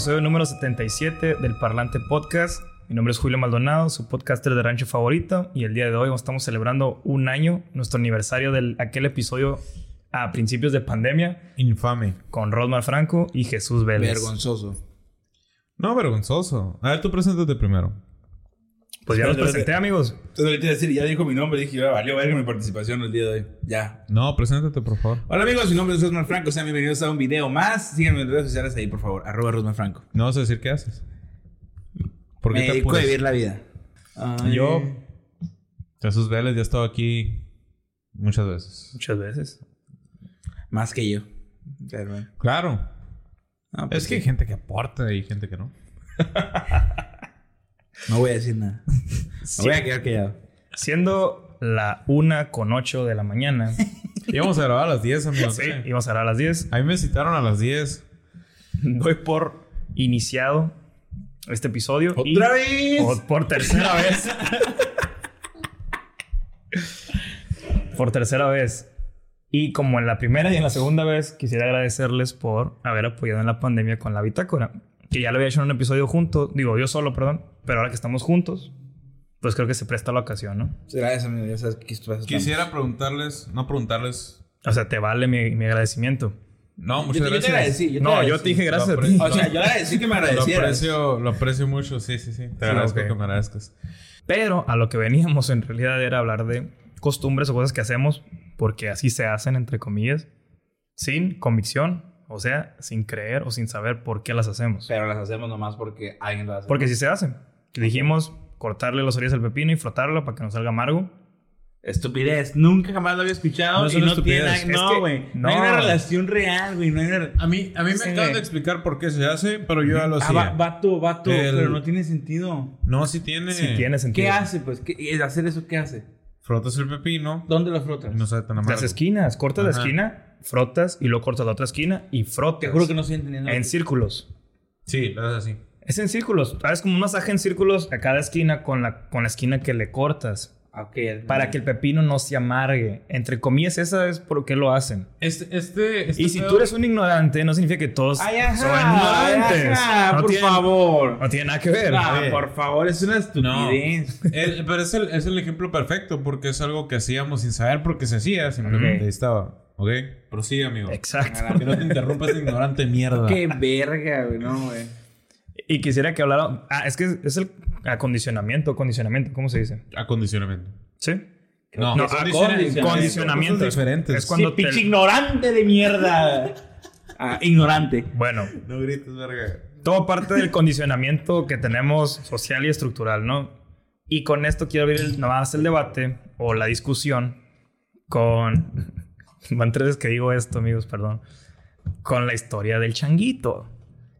Episodio número 77 del Parlante Podcast. Mi nombre es Julio Maldonado, su podcaster de rancho favorito, y el día de hoy estamos celebrando un año, nuestro aniversario de aquel episodio a principios de pandemia Infame. con Rosmar Franco y Jesús Vélez. Vergonzoso. No, vergonzoso. A ver, tú preséntate primero. Pues ya los presenté, amigos. Entonces ahorita decir, ya dijo mi nombre, dije, ya valió verga mi participación el día de hoy. Ya. No, preséntate, por favor. Hola amigos, mi nombre es Rosman Franco, sean bienvenidos a un video más. Síganme en redes sociales ahí, por favor. Arroba Rosman Franco. No vas a decir qué haces. ¿Por qué Me te dedico a vivir la vida. Ay. Yo, Jesús Vélez, ya he estado aquí muchas veces. Muchas veces. Más que yo. Pero bueno. Claro. No, pues Es que hay gente que aporta y gente que no. No voy a decir nada. Me voy a quedar callado. Siendo la una con 8 de la mañana, Íbamos a grabar a las 10, amigos. sí, íbamos a grabar a las 10. A mí me citaron a las 10. Doy por iniciado este episodio. y- ¡Otra vez! Por, por tercera vez. por tercera vez. Y como en la primera y en la segunda vez, quisiera agradecerles por haber apoyado en la pandemia con la bitácora. Que ya lo había hecho en un episodio junto, digo yo solo, perdón, pero ahora que estamos juntos, pues creo que se presta la ocasión, ¿no? Gracias, amigo. Ya sabes que esto Quisiera preguntarles, no preguntarles. O sea, te vale mi, mi agradecimiento. No, Yo muchas te, yo te gracias. agradecí. Yo te no, yo agradecí. te dije gracias a Lo ti. O sea, yo le agradecí que me Lo agradecieras. aprecio, lo aprecio mucho, sí, sí, sí. Te agradezco ok. que me agradezcas. Pero a lo que veníamos en realidad era hablar de costumbres o cosas que hacemos porque así se hacen, entre comillas, sin convicción, o sea, sin creer o sin saber por qué las hacemos. Pero las hacemos nomás porque alguien lo hace. Porque sí se hacen. Dijimos cortarle las orillas al pepino y frotarlo para que no salga amargo. Estupidez. Nunca jamás lo había escuchado. No es y una no tiene No, güey. No. no. hay una relación real, güey. No hay una. A mí, a mí me Sí, acaban de explicar por qué se hace, pero yo ya lo Ah, hacía. va- vato, vato. El- Pero no tiene sentido. No, sí tiene. Si tiene sentido. ¿Qué hace, pues? ¿Qué, hacer eso qué hace? Frotas el pepino. ¿Dónde lo frotas? No sabe tan amargo. Las esquinas, cortas la Ajá. esquina, frotas y luego cortas la otra esquina y frotas. Te juro que no estoy entendiendo. En círculos. Sí, lo haces así. Es en círculos. Es como un masaje en círculos a cada esquina con la, con la esquina que le cortas. Ah, Ok. Para que el pepino no se amargue. Entre comillas, esa es por qué lo hacen. Este, este, este Y si tú eres un ignorante, no significa que todos Ay, ajá, son ignorantes. ajá, no por tiene- favor. No tiene nada que ver. Ah, por favor, es una estupidez. El- pero es el, es el ejemplo perfecto porque es algo que hacíamos sin saber por qué se hacía. Simplemente Ok. ahí estaba. ¿Ok? Prosigue, amigo. Exacto. Que no te interrumpas, ignorante mierda. Qué verga, güey. No, güey. Y quisiera que hablara. Ah, es que es el acondicionamiento. Condicionamiento, ¿cómo se dice? Acondicionamiento. ¿Sí? No, No, acondicionamiento. condicionamiento. Diferentes. Es cuando Sí, te- pinche ignorante de mierda. Ah, ignorante. Bueno, No grites, verga. todo parte del condicionamiento que tenemos social y estructural, ¿no? Y con esto quiero abrir el, nomás el debate o la discusión con... Van tres veces que digo esto, amigos, perdón. Con la historia del changuito.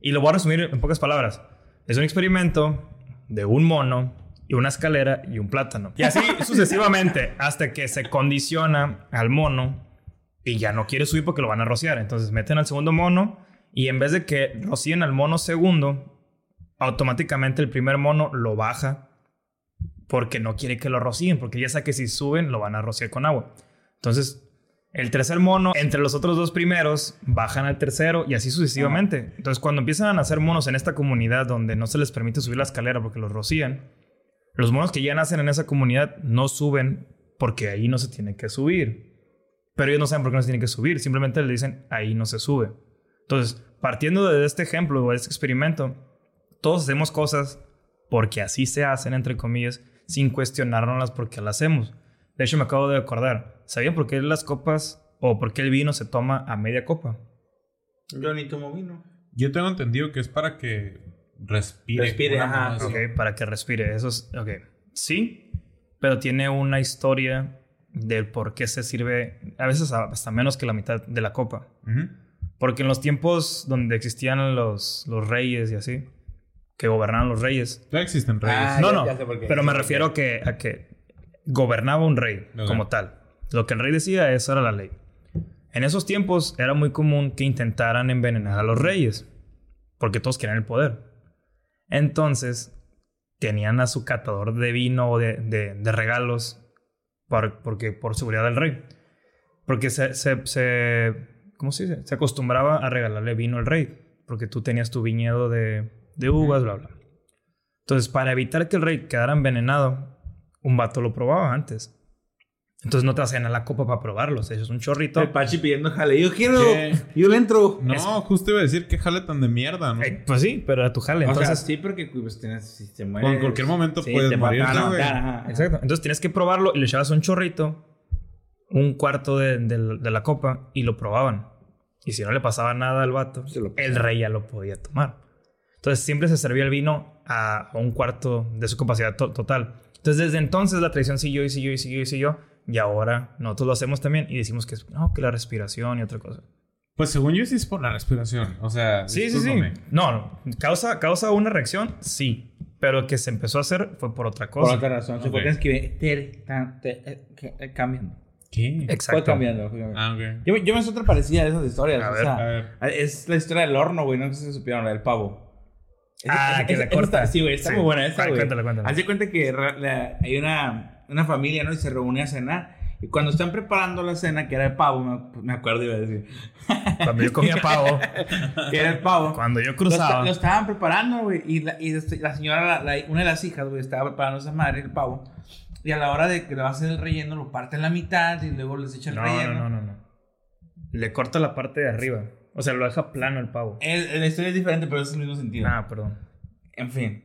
Y lo voy a resumir en pocas palabras. Es un experimento de un mono y una escalera y un plátano. Y así sucesivamente hasta que se condiciona al mono y ya no quiere subir porque lo van a rociar. Entonces meten al segundo mono y en vez de que rocíen al mono segundo, automáticamente el primer mono lo baja porque no quiere que lo rocíen, porque ya sabe que si suben lo van a rociar con agua. Entonces, el tercer mono, entre los otros dos primeros, bajan al tercero y así sucesivamente. Entonces, cuando empiezan a nacer monos en esta comunidad donde no se les permite subir la escalera porque los rocían, los monos que ya nacen en esa comunidad no suben porque ahí no se tiene que subir. Pero ellos no saben por qué no se tiene que subir, simplemente le dicen ahí no se sube. Entonces, partiendo de este ejemplo o de este experimento, todos hacemos cosas porque así se hacen, entre comillas, sin cuestionárnoslas porque las hacemos. De hecho, me acabo de acordar. ¿Sabían por qué las copas o por qué el vino se toma a media copa? Yo ni tomo vino. Yo tengo entendido que es para que respire. Respire, ajá. así. Ok, para que respire. Eso es. Ok. Sí, pero tiene una historia del por qué se sirve, a veces hasta menos que la mitad de la copa. Ujú. Porque en los tiempos donde existían los, los reyes y así, que gobernaban los reyes. Ya existen reyes. Ah, no, ya- no, ya sé por qué, pero me refiero a que, a que gobernaba un rey como tal. Lo que el rey decía, eso era la ley. En esos tiempos era muy común que intentaran envenenar a los reyes, porque todos querían el poder. Entonces, tenían a su catador de vino o de, de- de regalos por, porque, por seguridad del rey. Porque se, se, se- ¿cómo se dice? Se acostumbraba a regalarle vino al rey. porque tú tenías tu viñedo de, de uvas, bla, bla. Entonces, para evitar que el rey quedara envenenado, un vato lo probaba antes. Entonces no te hacían a la copa para probarlo. O sea, eso es un chorrito. El Pachi pidiendo jale. Yo quiero. ¿Qué? Yo le entro. No, justo iba a decir que jale tan de mierda, ¿no? Eh, pues sí, pero era tu jale. o sea, Entonces, sí, porque pues, tienes, si te mueres. En cualquier momento sí, puedes a ajá. exacto. Entonces tienes que probarlo y le echabas un chorrito, un cuarto de, de- de la copa y lo probaban. Y si no le pasaba nada al vato, el rey ya lo podía tomar. Entonces siempre se servía el vino a, a un cuarto de su capacidad to- total. Entonces desde entonces la tradición siguió y siguió y siguió y siguió. Y ahora nosotros lo hacemos también y decimos que es no, que la respiración y otra cosa. Pues según yo sí es por la respiración. O sea, Sí, sí, sí. No, no. Causa, causa una reacción, sí. Pero que se empezó a hacer fue por otra Por cosa. otra razón. Se Ok. fue que- cambiando. ¿Qué? Fue Exacto. cambiando. fue cambiando. Ah, ok. Yo, yo me sé otra parecida de esas historias. A o ver, sea, a ver. Es la historia del horno, güey. No sé si se supieron, la del pavo. Ah, que esa corta. Sí, güey, está muy buena esa, güey. cuéntala, cuéntala. Haz de cuenta que la- hay una, una familia, ¿no? Y se reúne a cenar. Y cuando están preparando la cena, que era el pavo, me, acuerdo, iba a decir. Cuando yo comía pavo, que era el pavo. cuando yo Lo, cruzaba. esta- lo estaban preparando, güey. Y, la, y la señora, la- la- una de las hijas, güey, estaba preparando esa madre, el pavo. Y a la hora de que le va a hacer el relleno, lo parte en la mitad y luego les echa el No, relleno. no, no, no, no. Le corta la parte de arriba. O sea, lo deja plano el pavo. El- la historia es diferente, pero es el mismo sentido. Ah, perdón. En fin.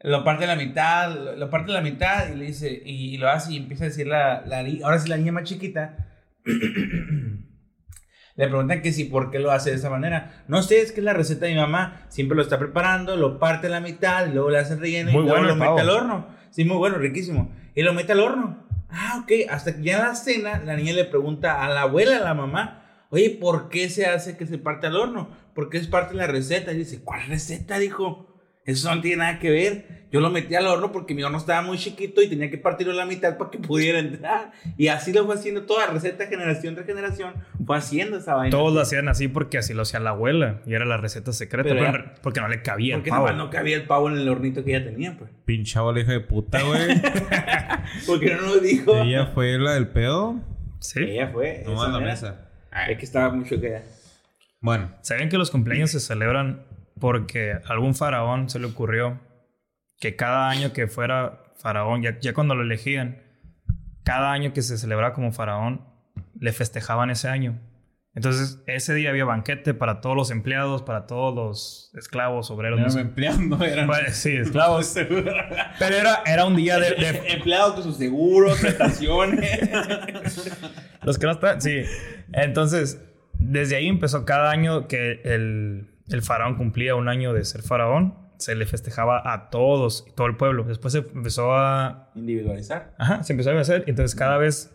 Lo parte a la mitad, lo lo parte a la mitad y le dice, y, y lo hace y empieza a decir la, la ahora sí la niña más chiquita. le preguntan que si por qué lo hace de esa manera. No sé, es que es la receta de mi mamá. Siempre lo está preparando, lo parte a la mitad, luego le hace el relleno Muy y luego bueno lo mete pavo. al horno. Sí, muy bueno, riquísimo. Y lo mete al horno. Ah, ok. Hasta que ya en la cena, la niña le pregunta a la abuela, a la mamá, oye, ¿por qué se hace que se parte al horno? Porque es parte de la receta. Y dice, ¿cuál receta? Dijo, eso no tiene nada que ver. Yo lo metí al horno porque mi horno estaba muy chiquito y tenía que partirlo a la mitad para que pudiera entrar. Y así lo fue haciendo toda la receta, generación tras generación. Fue haciendo esa vaina. Todos lo hacían así porque así lo hacía la abuela. Y era la receta secreta. Pero pero ya- en re- porque no le cabía Porque el pavo. no cabía el pavo en el hornito que ella tenía, pues. Pinche abuela hija de puta, güey. Porque no nos dijo. Ella fue la del pedo. Sí. Ella fue. No a la mesa. Es que estaba mucho que Bueno, ¿Saben que los cumpleaños se celebran porque a algún faraón se le ocurrió que cada año que fuera faraón, ya, ya cuando lo elegían, cada año que se celebraba como faraón, le festejaban ese año. Entonces, ese día había banquete para todos los empleados, para todos los esclavos, obreros. no eran sé. empleando, eran. Sí, esclavos. Pero era, era un día de, de- Empleados con sus seguros, prestaciones. Los que no están, sí. Entonces, desde ahí empezó cada año que el, el faraón cumplía un año de ser faraón, se le festejaba a todos, todo el pueblo. Después se empezó a... Individualizar. Ajá, se empezó a hacer. Entonces cada vez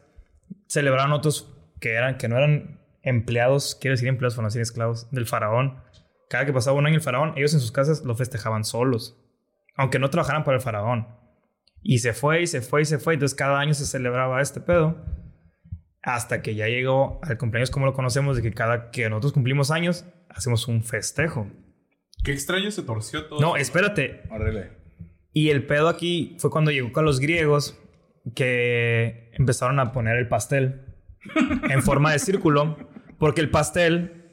celebraban otros que, eran, que no eran empleados, quiero decir empleados, para no decir esclavos, del faraón. Cada que pasaba un año el faraón, ellos en sus casas lo festejaban solos. Aunque no trabajaran para el faraón. Y se fue y se fue y se fue. Entonces cada año se celebraba este pedo. Hasta que ya llegó al cumpleaños como lo conocemos, de que cada que nosotros cumplimos años, hacemos un festejo. Qué extraño se torció todo. No, espérate. Y el pedo aquí fue cuando llegó con los griegos que empezaron a poner el pastel en forma de círculo, porque el pastel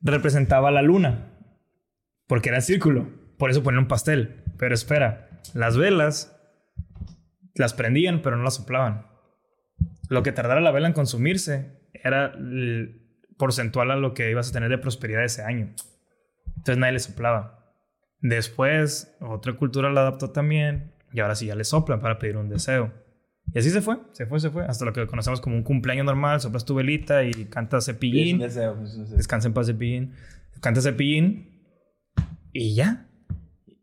representaba la luna, porque era círculo. Por eso ponían un pastel. Pero espera, las velas las prendían, pero no las soplaban. Lo que tardara la vela en consumirse era el porcentual a lo que ibas a tener de prosperidad ese año. Entonces nadie le soplaba. Después, otra cultura la adaptó también. Y ahora sí ya le soplan para pedir un deseo. Y así se fue, se fue, se fue. Hasta lo que conocemos como un cumpleaños normal. Soplas tu velita y cantas Es un cepillín. deseo, es un deseo. Descansa en paz cepillín. Cantas cepillín. Y ya.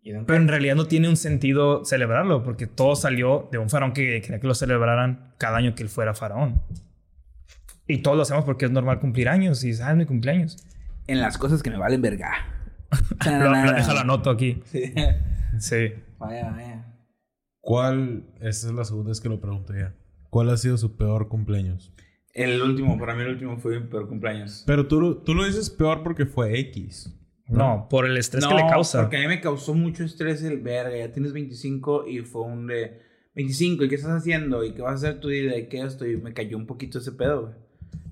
Y Pero en realidad no tiene un sentido celebrarlo. Porque todo salió de un faraón que quería que lo celebraran cada año que él fuera faraón. Y todos lo hacemos porque es normal cumplir años. Y sabes, mi cumpleaños. En las cosas que me valen verga. Lo, lo- déjalo anoto aquí. Sí. Sí. Vaya, vaya. ¿Cuál? Esa es la segunda vez que lo pregunto ya. ¿Cuál ha sido su peor cumpleaños? El último, para mí el último fue mi peor cumpleaños. Pero tú, lo- tú lo dices peor porque fue X. No, por el estrés que le causa. porque a mí me causó mucho estrés el verga. Ya tienes 25 y fue un de 25. ¿Y qué estás haciendo? ¿Y qué vas a hacer tú? ¿Y de qué esto? Y me cayó un poquito ese pedo, güey.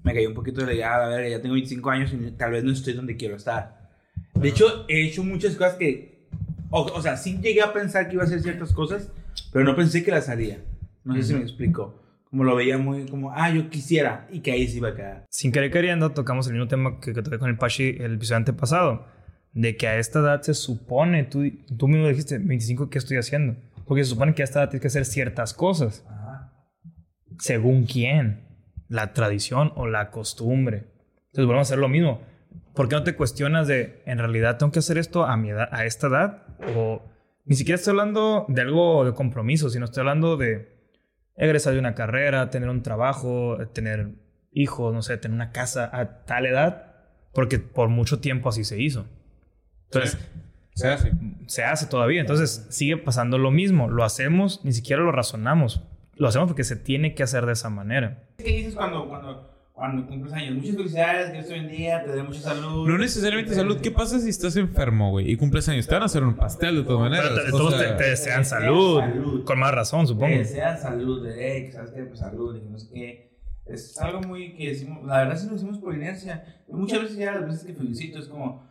Me cayó un poquito de ya, a ver, ya tengo 25 años y tal vez no estoy donde quiero estar. De hecho, he hecho muchas cosas que. O, o sea, sí llegué a pensar que iba a hacer ciertas cosas, pero no pensé que las haría. No sé si me explico. Como lo veía muy como, ah, yo quisiera, y que ahí se iba a quedar. Sin querer queriendo, tocamos el mismo tema que, que toqué con el Pachi el episodio antepasado. De que a esta edad se supone, tú, tú mismo dijiste, 25, ¿qué estoy haciendo? Porque se supone que a esta edad tienes que hacer ciertas cosas. ¿Según quién? ¿La tradición o la costumbre? Entonces volvemos a hacer lo mismo. ¿Por qué no te cuestionas de, en realidad tengo que hacer esto a mi edad, a esta edad? O ni siquiera estoy hablando de algo de compromiso, sino estoy hablando de egresar de una carrera, tener un trabajo, tener hijos, no sé, tener una casa a tal edad, porque por mucho tiempo así se hizo. Entonces, Se hace. se hace todavía. Entonces, sigue pasando lo mismo. Lo hacemos, ni siquiera lo razonamos. Lo hacemos porque se tiene que hacer de esa manera. ¿Qué dices cuando, cuando, cuando cumples años? Muchas felicidades, que Dios te bendiga, te dé mucha salud. No necesariamente salud. ¿Qué pasa si estás enfermo, güey? Y cumples años. Te van a hacer un pastel de todas maneras. Pero te- O todos sea, te, te desean salud. salud. Con más razón, Te supongo. desean salud, de, hey, ¿sabes qué? Pues salud, y que no sé qué. Es algo muy que decimos, la verdad sí lo decimos por inercia. Y muchas veces ya las veces que felicito es como,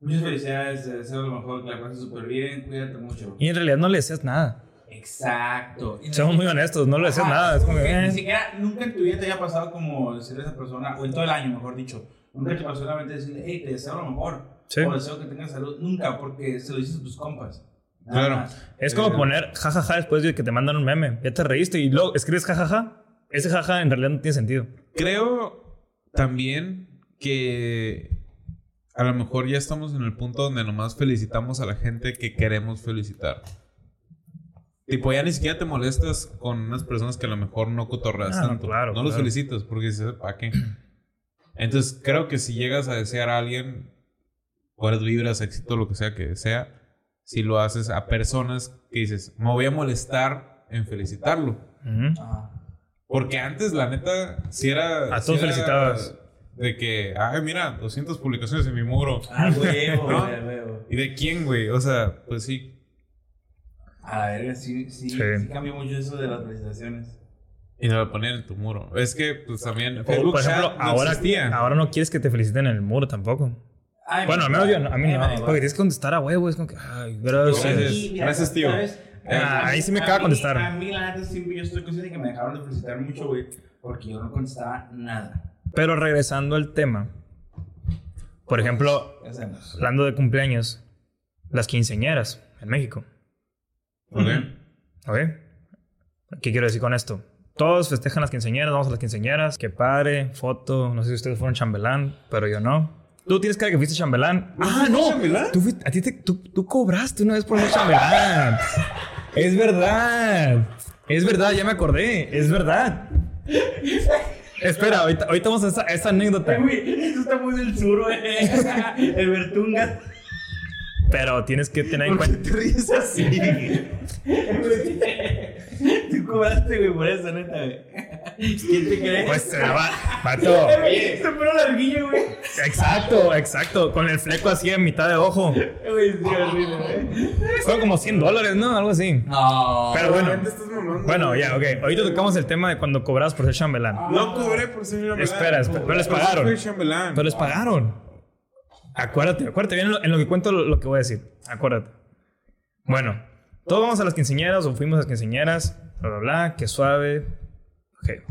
muchas felicidades, te deseo lo mejor, que la pases súper bien, cuídate mucho. Y en realidad no le deseas nada. Exacto. Seamos muy honestos, no le Ajá, nada. Es como, que eh. Ni siquiera, nunca en tu vida te haya pasado como decirle a esa persona, o en todo el año, mejor dicho, nunca te pasó solamente decirle, hey, te deseo lo mejor, Sí. o deseo que tengas salud, nunca, porque se lo dices a tus compas. Nada Claro. más. Es como poner jajaja después de que te mandan un meme. Ya te reíste y luego escribes jajaja. Ese jaja en realidad no tiene sentido. Creo también que a lo mejor ya estamos en el punto donde nomás felicitamos a la gente que queremos felicitar. Tipo, ya ni siquiera te molestas con unas personas que a lo mejor no cotorreas Ah, no, tanto. claro, no los claro. felicitas porque dices, ¿para qué? Entonces, creo que si llegas a desear a alguien, buenas vibras, éxito, lo que sea que sea, si lo haces a personas que dices, me voy a molestar en felicitarlo. Ujú. Ajá. Porque antes, la neta, si era. A sí todos era felicitabas. De que, ay, mira, 200 publicaciones en mi muro. Ah, huevo, ¿No? güey, huevo. ¿Y de quién, güey? O sea, pues sí. A ver, sí, sí, Sí. sí, cambió mucho eso de las felicitaciones. Y no lo ponían en tu muro. Es que, pues también. O, Facebook por ejemplo, no ahora, existía. ahora no quieres que te feliciten en el muro tampoco. Ay, Bueno, al me- menos yo, no- a mí no. Porque tienes que contestar a huevo. Es como que, ay, gracias. Gracias. Y mira, Gracias, tío. ¿sabes? Ah, A ahí sí me a acaba de mí- contestar. A mí, la neta, sí, yo estoy consciente de que me dejaron de felicitar mucho, güey, porque yo no contestaba nada. Pero regresando al tema. Por ejemplo, hablando de cumpleaños, las quinceañeras en México. ¿Por qué? ¿Ok? ¿Qué quiero decir con esto? Todos festejan las quinceañeras, vamos a las quinceañeras, que padre, foto, no sé si ustedes fueron chambelán, pero yo no. Tú tienes cara que fuiste chambelán. Ah, no. chambelán? Tú, fuiste- a ti te- tú, tú cobraste una vez por ser chambelán. es verdad. Es verdad, ya me acordé. Es verdad. Espera, ahorita, ahorita vamos a esa, esa anécdota. Güey, esto está muy del sur, güey. El Bertunga. Pero tienes que tener en cuenta. te ríes así? Tú cobraste, güey, por eso, neta, güey. ¿Quién te cree? Pues se va. Vato. Oye, se pone larguillo, güey. Exacto, exacto. Con el fleco así en mitad de ojo. Güey, sí, horrible, güey. Fueron como 100 dólares, ¿no? Algo así. No. Pero bueno. Bueno, ya, ok. Ahorita tocamos el tema de cuando cobras por ser chambelán. No cobré por ser chambelán. Espera, espera, pero les pagaron. Pero les pagaron. Acuérdate, acuérdate bien en lo, en lo que cuento lo, lo que voy a decir. Acuérdate. Bueno, todos vamos a las quinceañeras o fuimos a las quinceañeras, bla, bla, bla, que suave. Ok.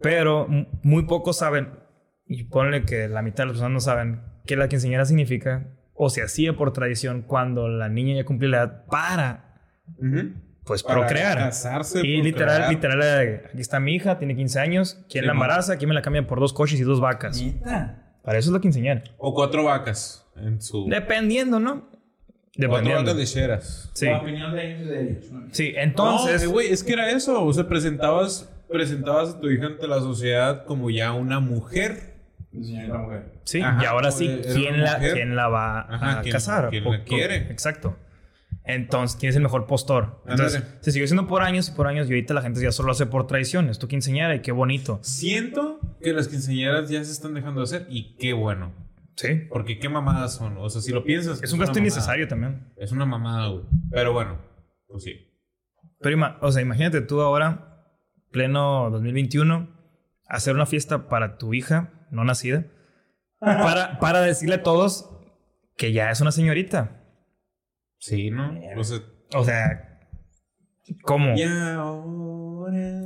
Pero muy pocos saben, y ponle que la mitad de las personas no saben, qué la quinceañera significa o se hacía por tradición cuando la niña ya cumplió la edad para, pues, Para procrear. casarse, Y literal, procrear. literal, eh, aquí está mi hija, tiene 15 años. ¿Quién Sí, la embaraza? ¿Quién me la cambia por dos coches y dos vacas? Neta. Para eso es la quinceañera. O cuatro vacas en su. Dependiendo, ¿no? Cuatro Dependiendo. vacas lecheras. Sí. La opinión de ellos es de ellos. Sí, Entonces, güey, es que era eso. O sea, presentabas, presentabas a tu hija ante la sociedad como ya una mujer. Señorita mujer. sí, Ajá, y ahora sí, ¿quién la, quién la va Ajá, a ¿quién- casar? quién la o- quiere? Exacto. Entonces, ¿quién es el mejor postor? Entonces, se siguió haciendo por años y por años y ahorita la gente ya solo hace por tradición. Es tu quinceañera y qué bonito. Siento que las quinceañeras ya se están dejando de hacer y qué bueno. Sí. Porque qué mamadas son. O sea, si lo piensas. Es un gasto innecesario también. Es una mamada, güey. Pero bueno, pues sí. Pero, o sea, imagínate tú ahora, pleno 2021, hacer una fiesta para tu hija no nacida, para, para decirle a todos que ya es una señorita. Sí, ¿no? O sea, O sea, ¿cómo? y ahora.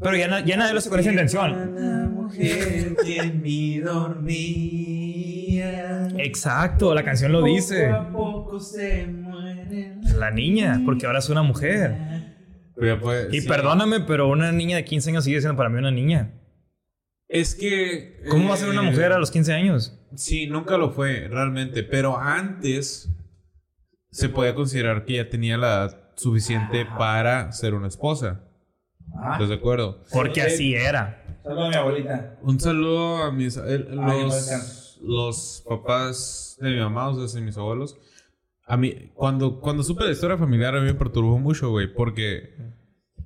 Pero ya, na- ya nadie lo hace con esa intención. La mujer que en mí dormía. Exacto, la canción lo dice. Poco a poco se muere. La niña, porque ahora es una mujer. Pero Y sí. perdóname, pero una niña de 15 años sigue siendo para mí una niña. Es que. ¿Cómo va a ser una eh, mujer a los 15 años? Sí, nunca lo fue, realmente. Pero antes se podía considerar que ya tenía la edad suficiente para ser una esposa. Ah, ¿Estás de acuerdo? Porque así era. saludo a mi abuelita. Un saludo a mis el- Ay, no los, los papás de mi mamá, o sea, mis abuelos. A mí, cuando, cuando supe la historia familiar, a mí me perturbó mucho, güey, porque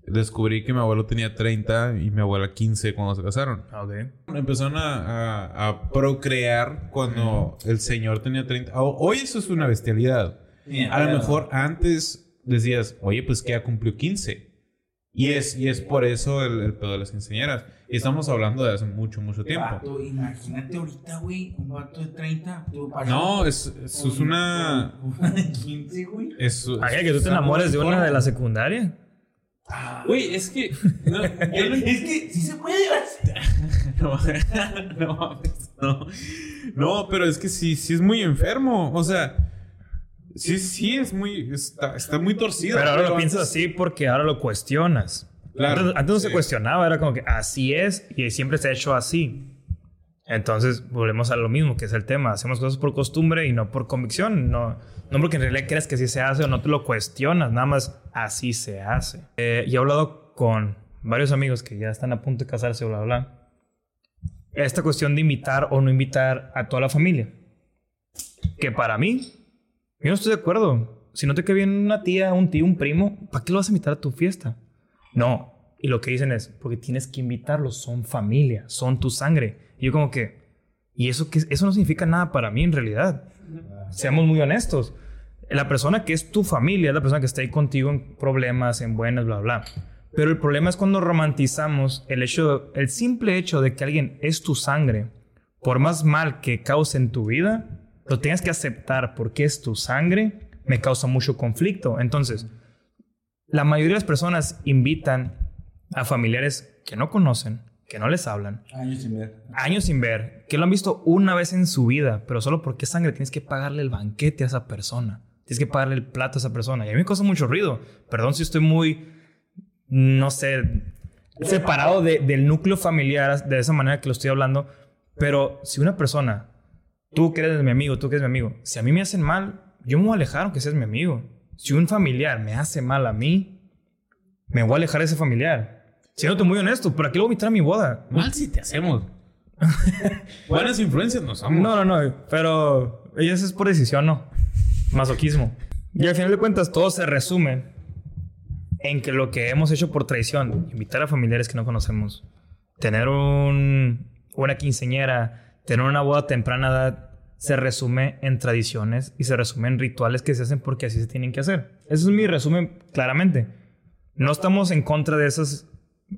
descubrí que mi abuelo tenía 30 y mi abuela 15 cuando se casaron. Ok. Empezaron a, a- a procrear cuando el señor tenía 30. O- Hoy eso es una bestialidad. Mira, A lo mejor antes decías, oye, pues que ya cumplió 15. Y es, y es por eso el, el pedo de las quinceañeras. Y estamos hablando de hace mucho, mucho tiempo. Vato, imagínate ahorita, güey, un vato de 30. tú, para- No, es, es, es una... Una de 15, güey. Es, Ay, que tú te enamores de una de la secundaria. Güey, es que... No, yo no- Es que sí se puede. no, no, mames, no. No, pero es que sí, sí es muy enfermo. O sea, sí, sí es muy... Está, está muy torcido. Pero ahora lo antes- piensas así porque ahora lo cuestionas. Claro, antes, antes no se sí. cuestionaba, era como que así es y siempre se ha hecho así. Entonces volvemos a lo mismo, que es el tema. Hacemos cosas por costumbre y no por convicción. No, no porque en realidad creas que así se hace o no te lo cuestionas, nada más así se hace. Eh, y he hablado con varios amigos que ya están a punto de casarse, bla, bla. Esta cuestión de invitar o no invitar a toda la familia. Que para mí, yo no estoy de acuerdo. Si no te cae bien una tía, un tío, un primo, ¿para qué lo vas a invitar a tu fiesta? No. Y lo que dicen es, porque tienes que invitarlos, son familia, son tu sangre. Y yo como que, y eso, que, eso no significa nada para mí en realidad. Seamos muy honestos. La persona que es tu familia es la persona que está ahí contigo en problemas, en buenas, bla, bla. Pero el problema es cuando romantizamos el hecho, el simple hecho de que alguien es tu sangre, por más mal que cause en tu vida, lo tengas que aceptar porque es tu sangre, me causa mucho conflicto. Entonces, la mayoría de las personas invitan a familiares que no conocen, que no les hablan, Años sin ver. años sin ver, que lo han visto una vez en su vida, pero solo porque es sangre tienes que pagarle el banquete a esa persona. Tienes que pagarle el plato a esa persona. Y a mí me causa mucho ruido. Perdón si estoy muy, no sé, separado de- del núcleo familiar de esa manera que lo estoy hablando. Pero si una persona, tú que eres mi amigo, tú que eres mi amigo, si a mí me hacen mal, yo me voy a alejar aunque seas mi amigo. Si un familiar me hace mal a mí, me voy a alejar de ese familiar. Siéndote muy honesto, ¿para qué lo voy a invitar a mi boda? Mal si te hacemos. Buenas influencias nos somos. No, no, no, pero eso es por decisión, no. Masoquismo. Y al final de cuentas, todo se resume en que lo que hemos hecho por traición, invitar a familiares que no conocemos, tener un, una quinceñera, tener una boda a temprana edad, se resume en tradiciones y se resume en rituales que se hacen porque así se tienen que hacer. Ese es mi resumen claramente. No estamos en contra de esas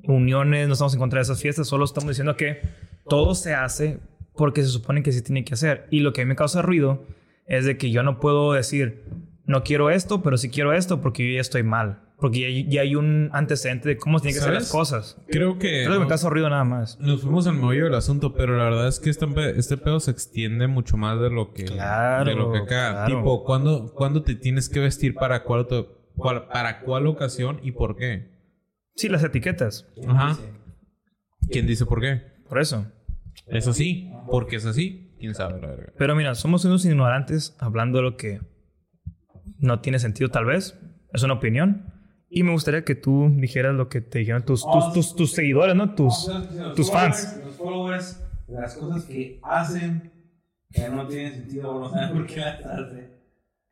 uniones, no estamos en contra de esas fiestas, solo estamos diciendo que todo se hace porque se supone que se tiene que hacer. Y lo que a mí me causa ruido es de que yo no puedo decir, no quiero esto, pero sí quiero esto porque yo ya estoy mal. Porque ya, ya hay un antecedente de cómo tienen que ser las ¿Sabes? cosas. Creo que. Creo que me ruido nada más. Nos fuimos al meollo del asunto, pero la verdad es que este, este pedo se extiende mucho más de lo que. Claro, De lo que acá. claro. Tipo, ¿cuándo, ¿cuándo te tienes que vestir para cuál, cuál- para cuál ocasión y por qué? Sí, las etiquetas. Ajá. ¿Quién dice por qué? Por eso. Es así. Porque es así. ¿Quién sabe la? Pero mira, somos unos ignorantes hablando de lo que no tiene sentido tal vez. Es una opinión. Y me gustaría que tú dijeras lo que te dijeron tus, tus, tus, tus seguidores, ¿no? Tus, tus fans. Los followers, las cosas que hacen que no tienen sentido no saben por qué las hacen.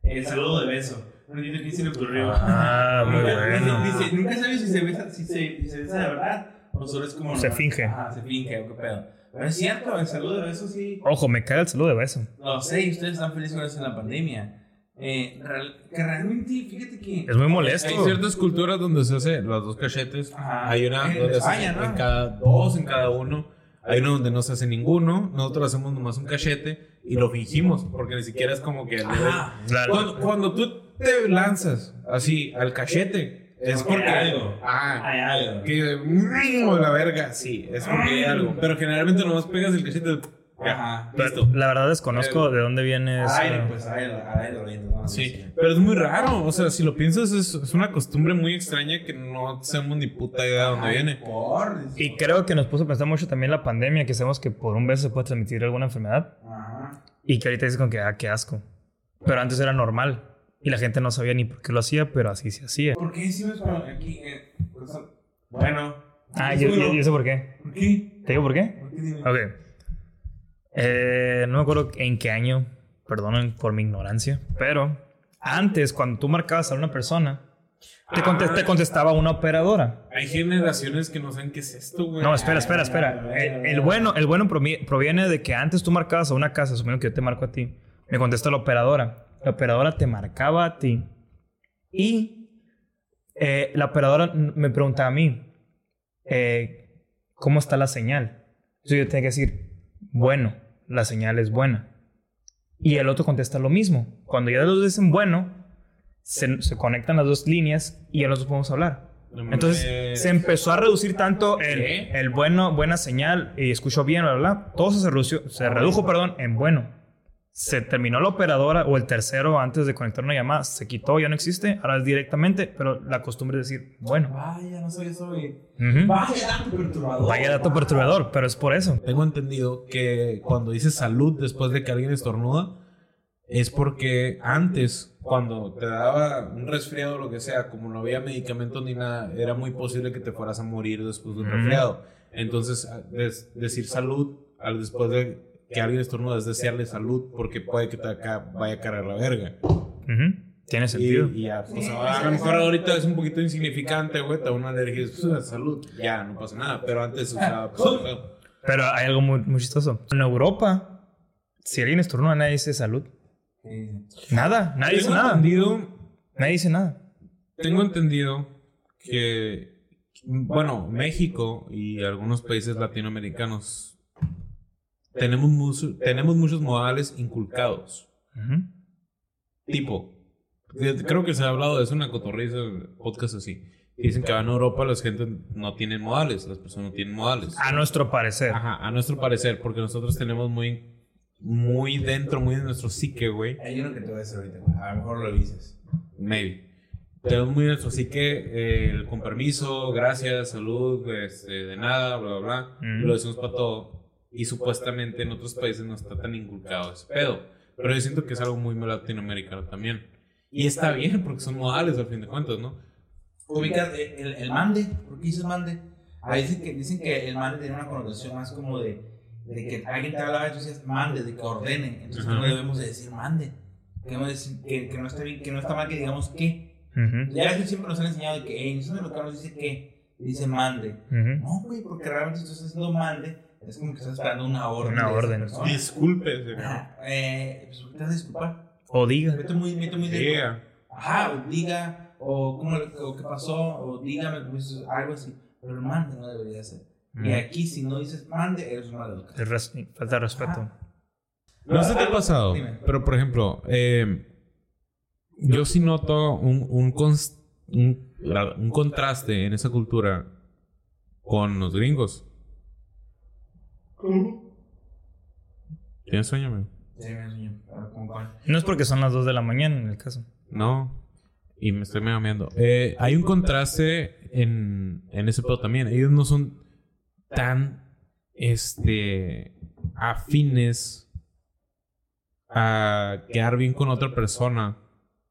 El saludo de beso. No entiendo quién se le ocurrió. Ah, muy bueno. Dice, nunca sabes si se besa, si se, si se besa de verdad o solo es como. Se finge. Ajá, se finge o qué pedo. Pero es cierto, el saludo de beso sí. Ojo, me cae el saludo de beso. Lo sé, y ustedes están felices con eso en la pandemia. Eh, real- que realmente, fíjate que. Es muy molesto. Hay ciertas culturas donde se hace los dos cachetes. Ajá. Hay una En donde se España, hace ¿no? en cada dos, en cada uno. Hay uno donde no se hace ninguno, nosotros hacemos nomás un cachete y lo fingimos, porque ni siquiera es como que... Ajá. Cuando, cuando tú te lanzas así al cachete, es Porque hay algo. Ah, Hay algo. que... mm, la verga, sí, es porque hay algo. Pero generalmente nomás pegas el cachete... Ajá. listo. La verdad desconozco de dónde viene eso. Aire, pues aire, aire, aire, ¿no? Sí, pero es muy raro, o sea, si lo piensas es, es una costumbre muy extraña que no sabemos ni puta idea de dónde Ay, viene. por- Y creo que nos puso a pensar mucho también la pandemia, que sabemos que por un beso se puede transmitir alguna enfermedad. Ajá. Y que ahorita dices con que, ah, qué asco. Pero antes era normal. Y la gente no sabía ni por qué lo hacía, pero así se hacía. ¿Por qué hicimos aquí? eh, pues, bueno. Ah, yo, yo, yo sé por qué. ¿Por qué? ¿Te digo por qué? ¿Por qué? Ok. Eh, no me acuerdo en qué año, perdonen por mi ignorancia, pero antes, cuando tú marcabas a una persona, te, Ah. te contestaba una operadora. Hay generaciones que no saben qué es esto, güey. No, espera, espera, espera. El, el bueno, el bueno provi- proviene de que antes tú marcabas a una casa, asumiendo que yo te marco a ti. Me contesta la operadora. La operadora te marcaba a ti. Y eh, la operadora me preguntaba a mí, eh, ¿cómo está la señal? Entonces yo tenía que decir, bueno, la señal es buena. Y el otro contesta lo mismo. Cuando ya los dos dicen bueno, se, se conectan las dos líneas y ya los dos podemos hablar. Entonces se empezó a reducir tanto el, el bueno, buena señal y escucho bien, bla, bla, bla. Todo se redució, se redujo, perdón, en bueno. Se terminó la operadora o el tercero antes de conectar una llamada, se quitó, ya no existe, ahora es directamente, pero la costumbre es decir, bueno. Vaya, no soy eso, güey. Ujú. Vaya dato perturbador. Vaya dato perturbador, pero es por eso. Tengo entendido que cuando dices salud después de que alguien estornuda, es porque antes, cuando te daba un resfriado o lo que sea, como no había medicamentos ni nada, era muy posible que te fueras a morir después de un resfriado. Entonces, decir salud al después de que alguien estornuda es desearle salud porque puede que te acá vaya a cargar la verga. Ujú. Tiene sentido. y ya, pues a lo mejor ahorita es un poquito insignificante, güey, te da una alergia, pues, salud, ya, no pasa nada, pero antes usaba, pues, Pero hay algo muy, muy chistoso. En Europa, si alguien estornuda, nadie dice salud. Nada, nadie dice nada. entendido Nadie dice nada. Tengo entendido que, bueno, México y algunos países latinoamericanos tenemos, mucho- tenemos muchos modales inculcados. Tipo, de- creo que se ha hablado de eso en una cotorriza, podcast así. Dicen que van a Europa las gente no tienen modales, las personas no tienen modales. A nuestro parecer. Ajá, a nuestro parecer, porque nosotros tenemos muy, muy dentro, muy de nuestro psique, güey. Hay uno que te voy a decir ahorita, güey. A lo mejor lo dices. Maybe. Tenemos muy nuestro así que eh, el con permiso, gracias, salud, este, de nada, bla, bla, bla. Mm. Lo decimos para todo. Y supuestamente en otros países no está tan inculcado ese pedo. Pero yo siento que es algo muy latinoamericano también. Y está bien, porque son modales al fin de cuentas, ¿no? Ubicas el, el mande. ¿Por qué dices mande? Ahí dicen que, dicen que el mande tiene una connotación más como de, de que alguien te habla, entonces mande, de que ordene. Entonces Ajá. no debemos de decir mande. Debemos decir que, que no está bien, que no está mal que digamos que. Ujú. Ya ves que siempre nos han enseñado de que, hey, eso de lo que nos dice que, dice mande. Ujú. No, güey, porque realmente tú estás haciendo mande, es como que estás esperando una orden. Una de orden. Disculpe, señor. Ajá, eh, pues, ¿qué te vas a disculpar? O diga. Vete muy, vete muy de- Yeah. Ajá, o diga, o, cómo, o qué pasó, o dígame, pues, algo así. Pero el mande no debería ser. Y Mm. aquí, si no dices mande, eres un mal res- falta de respeto. No sé te ha pasado, Dime. pero por ejemplo, eh, yo sí noto un, un, un contraste en esa cultura con los gringos. ¿Tienes sueño, amigo? Sí, me enseñó. Ah, ¿cómo cuál? No es porque son las 2 de la mañana en el caso. No. Y me estoy meando. Eh, hay un contraste en, en ese pedo también. Ellos no son tan este afines a quedar bien con otra persona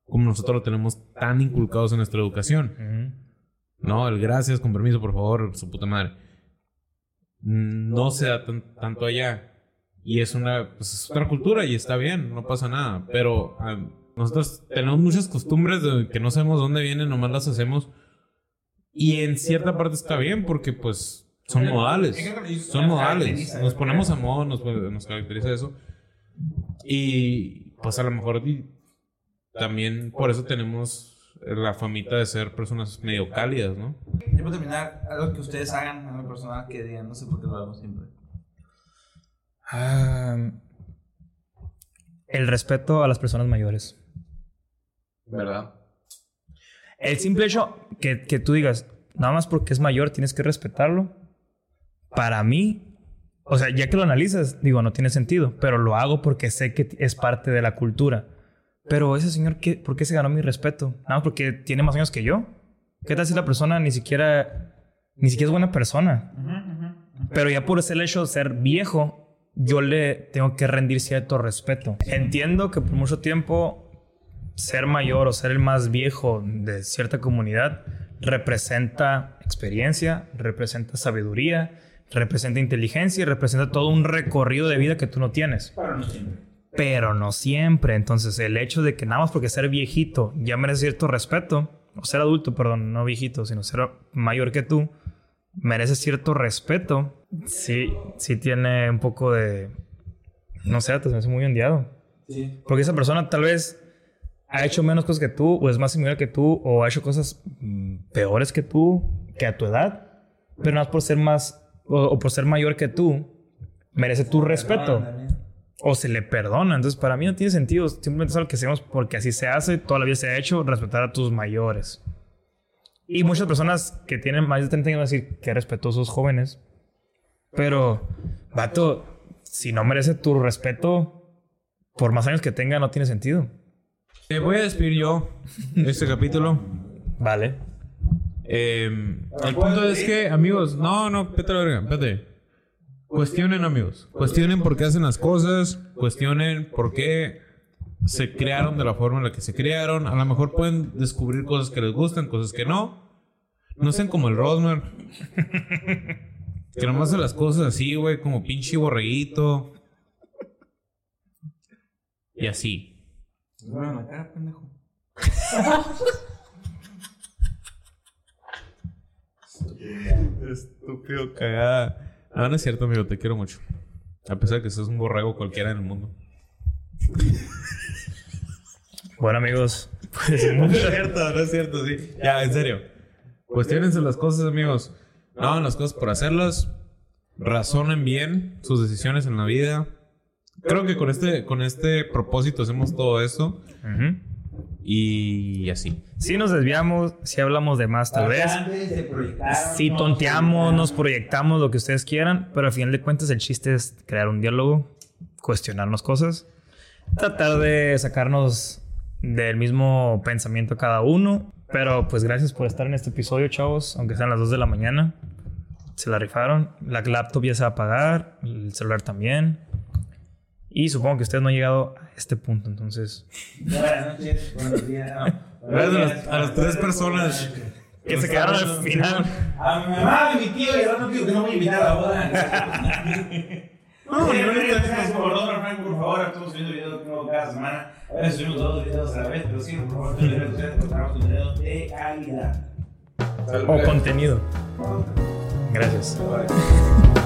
como nosotros lo tenemos tan inculcados en nuestra educación. No, el gracias, con permiso, por favor, su puta madre. No se da tan- tanto allá. Y es una, pues es otra cultura y está bien, no pasa nada. Pero nosotros tenemos muchas costumbres de que no sabemos dónde vienen, nomás las hacemos. Y en cierta parte está bien porque pues son modales. Son modales. Nos ponemos a modo, nos, caracteriza eso. Y pues a lo mejor también por eso tenemos la famita de ser personas medio cálidas, ¿no? Ya para terminar, algo que ustedes hagan, algo personal que digan, no sé por qué lo hago siempre. Ah, el respeto a las personas mayores. ¿Verdad? El simple hecho que, que tú digas, nada más porque es mayor tienes que respetarlo. Para mí, o sea, ya que lo analizas, digo, no tiene sentido, pero lo hago porque sé que es parte de la cultura. Pero ese señor, ¿qué, ¿por qué se ganó mi respeto? Nada más porque tiene más años que yo. ¿Qué tal si la persona ni siquiera, ni siquiera es buena persona? Pero ya por ese hecho de ser viejo, yo le tengo que rendir cierto respeto. Entiendo que por mucho tiempo ser mayor o ser el más viejo de cierta comunidad representa experiencia, representa sabiduría, representa inteligencia y representa todo un recorrido de vida que tú no tienes. Pero no siempre. Pero no siempre. Entonces, el hecho de que nada más porque ser viejito ya merece cierto respeto, o ser adulto, perdón, no viejito, sino ser mayor que tú, merece cierto respeto, sí, sí tiene un poco de. No sé, te hace muy ondeado. Sí. Porque esa persona tal vez ha hecho menos cosas que tú, o es más similar que tú, o ha hecho cosas mm, peores que tú, que a tu edad, pero no es por ser más, o, o por ser mayor que tú, merece tu respeto. O se le perdona. Entonces, para mí no tiene sentido. Simplemente es algo que hacemos porque así se hace, toda la vida se ha hecho, respetar a tus mayores. Y muchas personas que tienen más de 30 años van a decir que respetuosos jóvenes. Pero, vato, si no merece tu respeto, por más años que tenga, no tiene sentido. Te voy a despedir yo este capítulo. Vale. Eh, el punto es que, amigos, no, no, vete a la verga. Cuestionen, amigos. Cuestionen por qué hacen las cosas. Cuestionen por qué se crearon de la forma en la que se crearon. A lo mejor pueden descubrir cosas que les gustan, cosas que no. No sean como el Rosmer. Que nomás hace las cosas así, güey, como pinche borreguito. Y así. Pendejo. Estúpido cagada. No, no es cierto, amigo, te quiero mucho. A pesar de que seas un borrego cualquiera en el mundo. Bueno, amigos, pues No es cierto, no es cierto, sí. Ya, en serio. Cuestiónense las cosas, amigos. No hagan las cosas por hacerlas. Razonen bien sus decisiones en la vida. Creo que con este, con este propósito hacemos todo eso. Ujú. Y así. Si nos desviamos, si hablamos de más, tal vez. Si tonteamos, nos proyectamos, lo que ustedes quieran, pero al final de cuentas el chiste es crear un diálogo, cuestionarnos cosas, tratar de sacarnos del mismo pensamiento cada uno. Pero pues gracias por estar en este episodio, chavos, aunque sean las 2 de la mañana. Se la rifaron. La laptop ya se va a apagar, el celular también. Y supongo que ustedes no han llegado a este punto, entonces... Buenas noches, buenos días. no. Gracias a las, a las tres personas Que se quedaron al final. A mi mamá y mi tío, y ahora no digo que no voy a invitar a la boda. No, no, no, gracias por favor, Frank, por favor, estamos subiendo videos nuevos cada semana. A veces subimos dos los videos a la vez, pero sí, por favor, estoy de ustedes, porque estamos con videos de calidad. O contenido. Gracias. Bye.